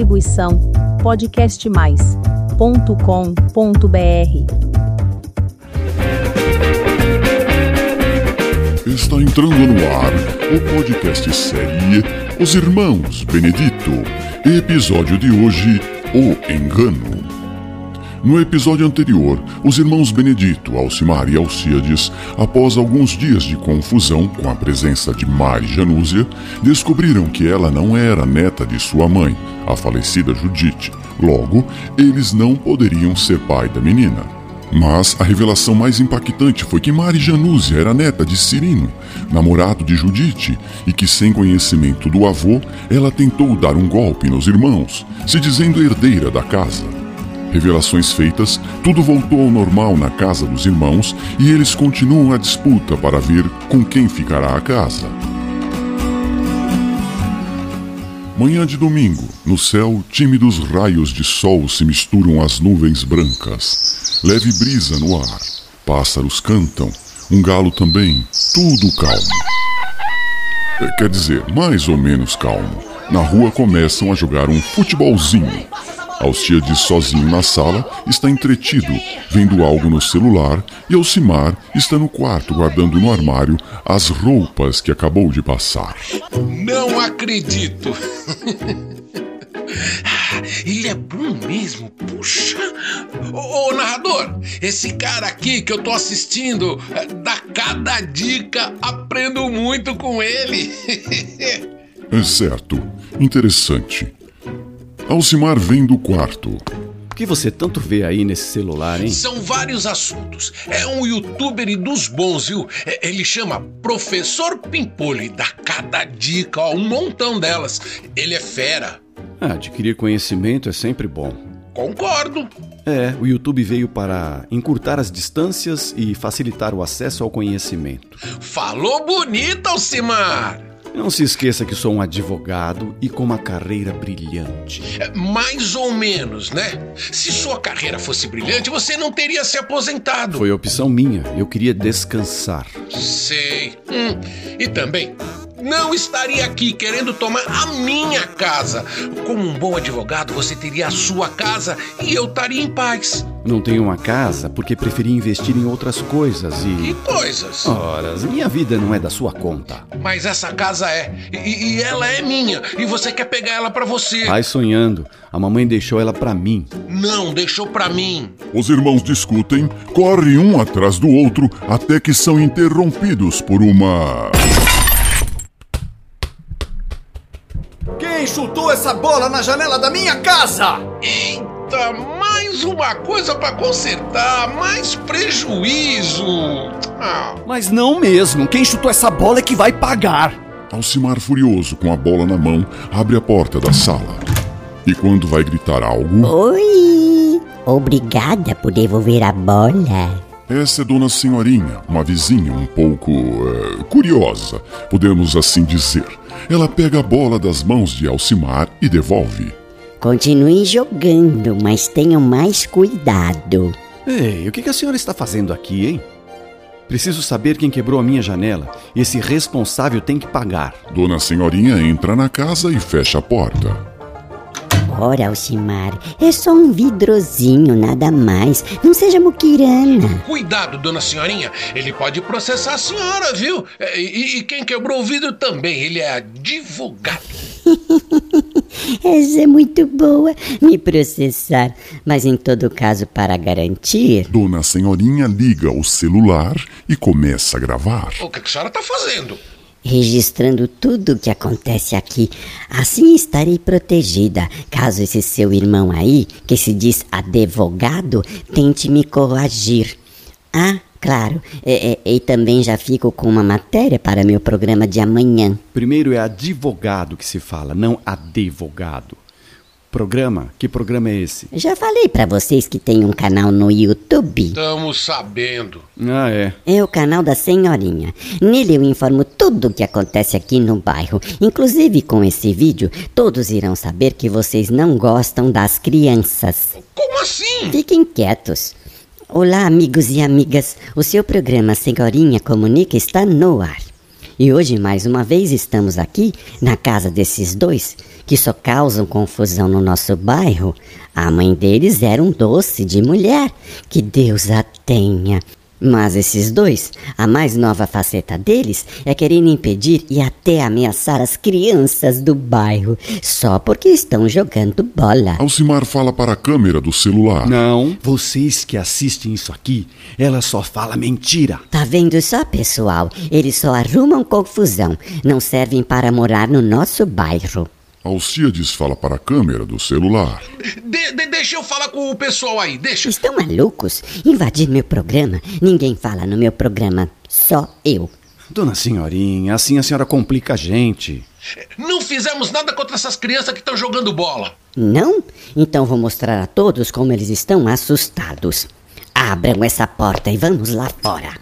Distribuição podcastmais.com.br. Está entrando no ar o podcast série Os Irmãos Benedito. Episódio de hoje: O Engano. No episódio anterior, os irmãos Benedito, Alcimar e Alcíades, após alguns dias de confusão com a presença de Mari Janúzia, descobriram que ela não era neta de sua mãe, a falecida Judite. Logo, eles não poderiam ser pai da menina. Mas a revelação mais impactante foi que Mari Janúzia era neta de Cirino, namorado de Judite, e que, sem conhecimento do avô, ela tentou dar um golpe nos irmãos, se dizendo herdeira da casa. Revelações feitas, tudo voltou ao normal na casa dos irmãos e eles continuam a disputa para ver com quem ficará a casa. Manhã de domingo, no céu, tímidos raios de sol se misturam às nuvens brancas. Leve brisa no ar, pássaros cantam, um galo também, tudo calmo. Quer dizer, mais ou menos calmo. Na rua começam a jogar um futebolzinho. Alciades, sozinho na sala, está entretido, vendo algo no celular, e Alcimar está no quarto guardando no armário as roupas que acabou de passar. Não acredito! Ah, ele é bom mesmo, puxa! Ô, ô, narrador, esse cara aqui que eu tô assistindo eh, dá cada dica, aprendo muito com ele. É certo, interessante. Alcimar vem do quarto. O que você tanto vê aí nesse celular, hein? São vários assuntos. É um youtuber e dos bons, viu? É, Ele chama Professor Pimpolho e dá cada dica, ó, um montão delas. Ele é fera. Ah, adquirir conhecimento é sempre bom. Concordo. É, o YouTube veio para encurtar as distâncias e facilitar o acesso ao conhecimento. Falou bonito, Alcimar! Não se esqueça que sou um advogado e com uma carreira brilhante. É, Mais ou menos, né? Se sua carreira fosse brilhante, você não teria se aposentado. Foi opção minha, eu queria descansar. Sei. Hum, E também, não estaria aqui querendo tomar a minha casa. Como um bom advogado, você teria a sua casa e eu estaria em paz. Não tenho uma casa porque preferi investir em outras coisas Que e. coisas. Ora, minha vida não é da sua conta. Mas essa casa é. E, e ela é minha. E você quer pegar ela pra você. Vai sonhando. A mamãe deixou ela pra mim. Não, deixou pra mim. Os irmãos discutem, correm um atrás do outro até que são interrompidos por uma. Quem chutou essa bola na janela da minha casa? Eita, mais uma coisa pra consertar, mais prejuízo. Ah, Mas não mesmo. Quem chutou essa bola é que vai pagar. Alcimar, furioso com a bola na mão, abre a porta da sala. E quando vai gritar algo, Oi! Obrigada por devolver a bola. essa é Dona Senhorinha, uma vizinha um pouco. eh, curiosa, podemos assim dizer. Ela pega a bola das mãos de Alcimar e devolve. Continue jogando, mas tenham mais cuidado. Ei, o que que a senhora está fazendo aqui, hein? Preciso saber quem quebrou a minha janela. Esse responsável tem que pagar. Dona Senhorinha entra na casa e fecha a porta. Ora, Alcimar, é só um vidrozinho, nada mais. Não seja muquirana. cuidado, dona senhorinha. Ele pode processar a senhora, viu? É, E, e quem quebrou o vidro também. Ele é advogado. Essa é muito boa, me processar. Mas em todo caso, para garantir. Dona Senhorinha liga o celular e começa a gravar. O que que a senhora tá fazendo? Registrando tudo o que acontece aqui. Assim estarei protegida, caso esse seu irmão aí, que se diz advogado, tente me coagir. Ah, claro, e, e- e também já fico com uma matéria para meu programa de amanhã. Primeiro é advogado que se fala, não advogado. Programa? Que programa é esse? Já falei para vocês que tem um canal no YouTube. Estamos sabendo. Ah, é. É o canal da Senhorinha. Nele eu informo tudo o que acontece aqui no bairro. Inclusive com esse vídeo, todos irão saber que vocês não gostam das crianças. Como assim? Fiquem quietos. Olá, amigos e amigas. O seu programa Senhorinha Comunica está no ar. E hoje, mais uma vez, estamos aqui na casa desses dois que só causam confusão no nosso bairro. A mãe deles era um doce de mulher. Que Deus a tenha. Mas esses dois, a mais nova faceta deles é querer impedir e até ameaçar as crianças do bairro, só porque estão jogando bola. Alcimar fala para a câmera do celular. Não, vocês que assistem isso aqui, ela só fala mentira. Tá vendo só, pessoal? Eles só arrumam confusão, não servem para morar no nosso bairro. Alcíades fala para a câmera do celular. De- de- deixa eu falar com o pessoal aí, deixa. Estão malucos? Invadir meu programa? Ninguém fala no meu programa, só eu. Dona Senhorinha, assim a senhora complica a gente. Não fizemos nada contra essas crianças que estão jogando bola. Não? Então vou mostrar a todos como eles estão assustados. Abram essa porta e vamos lá fora.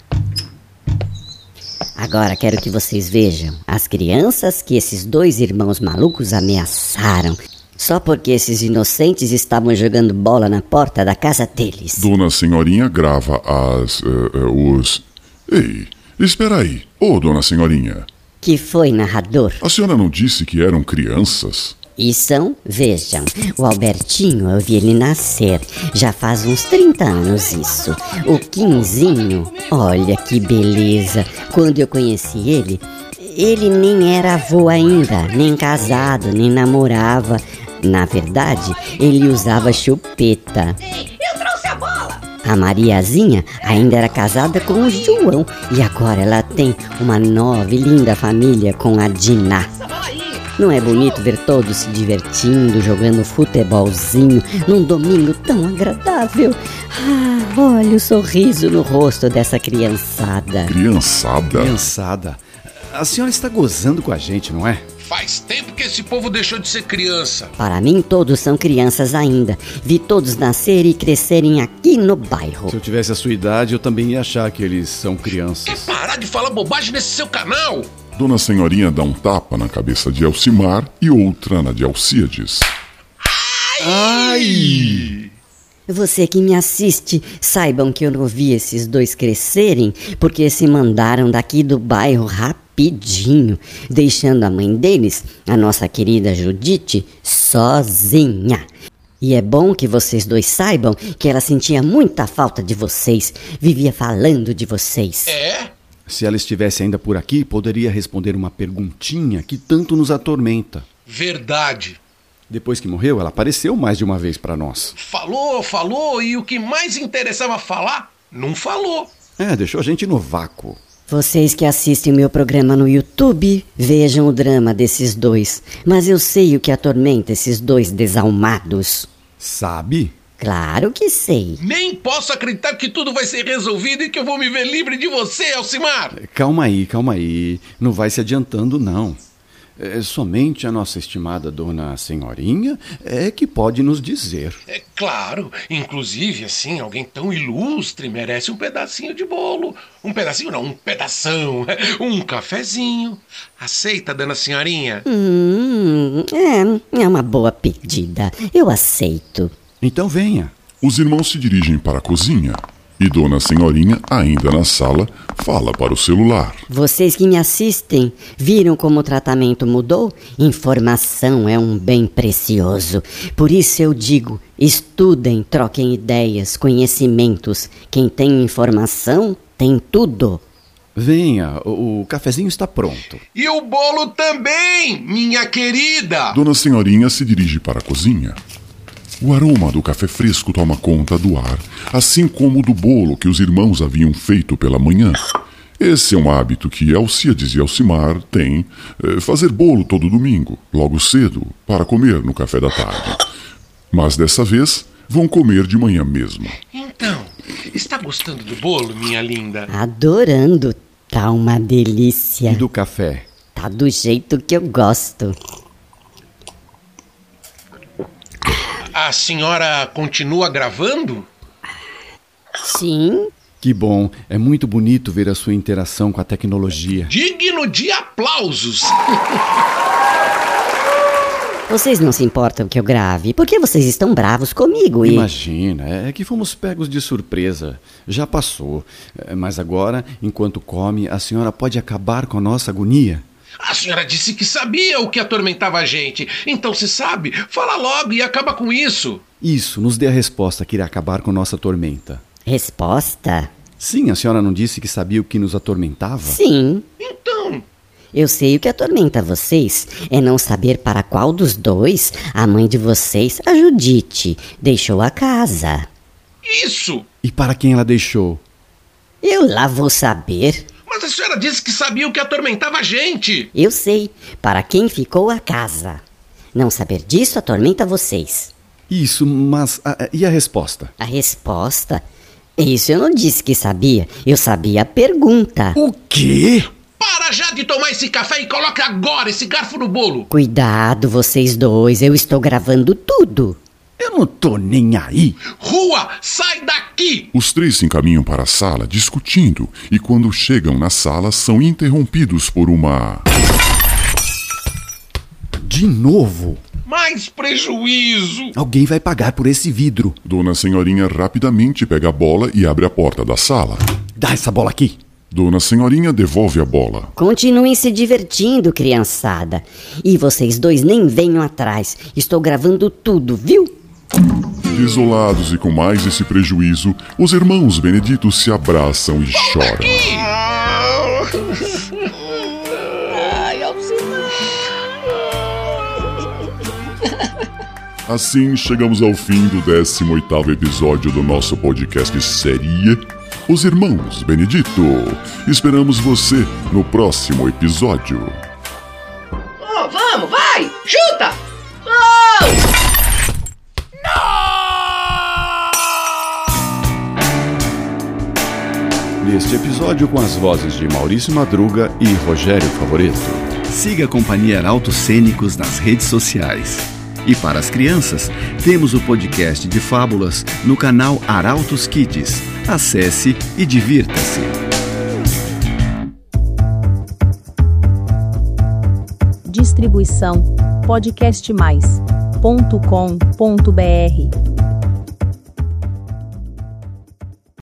Agora quero que vocês vejam as crianças que esses dois irmãos malucos ameaçaram. Só porque esses inocentes estavam jogando bola na porta da casa deles. Dona Senhorinha grava as. eh, os. Ei, espera aí. Ô, Dona Senhorinha, Que foi, narrador? a senhora não disse que eram crianças? E são, vejam, o Albertinho, eu vi ele nascer. Já faz uns 30 anos isso. O Quinzinho, olha que beleza. Quando eu conheci ele, ele nem era avô ainda, nem casado, nem namorava. Na verdade, ele usava chupeta. Eu trouxe a bola! A Mariazinha ainda era casada com o João e agora ela tem uma nova e linda família com a Diná. Não é bonito ver todos se divertindo, jogando futebolzinho num domingo tão agradável? Ah, olha o sorriso no rosto dessa criançada. Criançada? Criançada, a senhora está gozando com a gente, não é? Faz tempo que esse povo deixou de ser criança. Para mim, todos são crianças ainda. Vi todos nascerem e crescerem aqui no bairro. Se eu tivesse a sua idade, eu também ia achar que eles são Quer crianças. parar de falar bobagem nesse seu canal? Dona Senhorinha dá um tapa na cabeça de Elcimar e outra na de Alcíades. Ai! Você que me assiste, saibam que eu não vi esses dois crescerem porque se mandaram daqui do bairro rapidinho, deixando a mãe deles, a nossa querida Judite, sozinha. E é bom que vocês dois saibam que ela sentia muita falta de vocês, vivia falando de vocês. É? Se ela estivesse ainda por aqui, poderia responder uma perguntinha que tanto nos atormenta. Verdade. Depois que morreu, ela apareceu mais de uma vez para nós. Falou, falou, e o que mais interessava falar, não falou. É, deixou a gente no vácuo. Vocês que assistem meu programa no YouTube, vejam o drama desses dois. Mas eu sei o que atormenta esses dois desalmados. Sabe? Claro que sei. Nem posso acreditar que tudo vai ser resolvido e que eu vou me ver livre de você, Alcimar. Calma aí, calma aí. Não vai se adiantando, não. É, somente a nossa estimada dona senhorinha é que pode nos dizer. É claro, inclusive, assim, alguém tão ilustre merece um pedacinho de bolo. Um pedacinho não, um pedação. Um cafezinho. Aceita, dona senhorinha? Hum, é, é uma boa pedida. Eu aceito. Então venha. Os irmãos se dirigem para a cozinha e Dona Senhorinha, ainda na sala, fala para o celular. Vocês que me assistem, viram como o tratamento mudou? Informação é um bem precioso. Por isso eu digo: estudem, troquem ideias, conhecimentos. Quem tem informação tem tudo. Venha, o, cafezinho está pronto. E o bolo também, minha querida! Dona Senhorinha se dirige para a cozinha. O aroma do café fresco toma conta do ar, assim como do bolo que os irmãos haviam feito pela manhã. Esse é um hábito que Alcides e Alcimar têm, eh, fazer bolo todo domingo, logo cedo, para comer no café da tarde. Mas dessa vez, vão comer de manhã mesmo. Então, está gostando do bolo, minha linda? Adorando. Tá uma delícia. E do café? Tá do jeito que eu gosto. A senhora continua gravando? Sim, Que bom, é muito bonito ver a sua interação com a tecnologia. Digno de aplausos! Vocês não se importam que eu grave? Por que vocês estão bravos comigo e. Imagina, é que fomos pegos de surpresa. Já passou. É, Mas agora, enquanto come, a senhora pode acabar com a nossa agonia? A senhora disse que sabia o que atormentava a gente. Então, se sabe, fala logo e acaba com isso. Isso, nos dê a resposta que irá acabar com nossa tormenta. Resposta? Sim, a senhora não disse que sabia o que nos atormentava? Sim. Então, Eu sei o que atormenta vocês é não saber para qual dos dois a mãe de vocês, a Judite, deixou a casa. isso. E para quem ela deixou? Eu lá vou saber. Mas a senhora disse que sabia o que atormentava a gente. Eu sei para quem ficou a casa. Não saber disso atormenta vocês. Isso, mas. ah, e a resposta? A resposta? Isso eu não disse que sabia. Eu sabia a pergunta. O quê? Para já de tomar esse café e coloque agora esse garfo no bolo. Cuidado, vocês dois, eu estou gravando tudo. Eu não tô nem aí. Rua, sai daqui! Os três se encaminham para a sala discutindo e, quando chegam na sala, são interrompidos por uma. De novo? Mais prejuízo! Alguém vai pagar por esse vidro. Dona Senhorinha rapidamente pega a bola e abre a porta da sala. Dá essa bola aqui. Dona Senhorinha devolve a bola. Continuem se divertindo, criançada. E vocês dois nem venham atrás. Estou gravando tudo, viu? Desolados e com mais esse prejuízo, os irmãos Benedito se abraçam e choram. Assim chegamos ao fim do 18º episódio do nosso podcast série Os Irmãos Benedito. Esperamos você no próximo episódio. Oh, vamos, vai! Chuta! Episódio, com as vozes de Maurício Madruga e Rogério Favoreto. Siga a Companhia Arautos Cênicos nas redes sociais. E para as crianças, temos o podcast de fábulas no canal Arautos Kids. Acesse e divirta-se. Distribuição podcastmais.com.br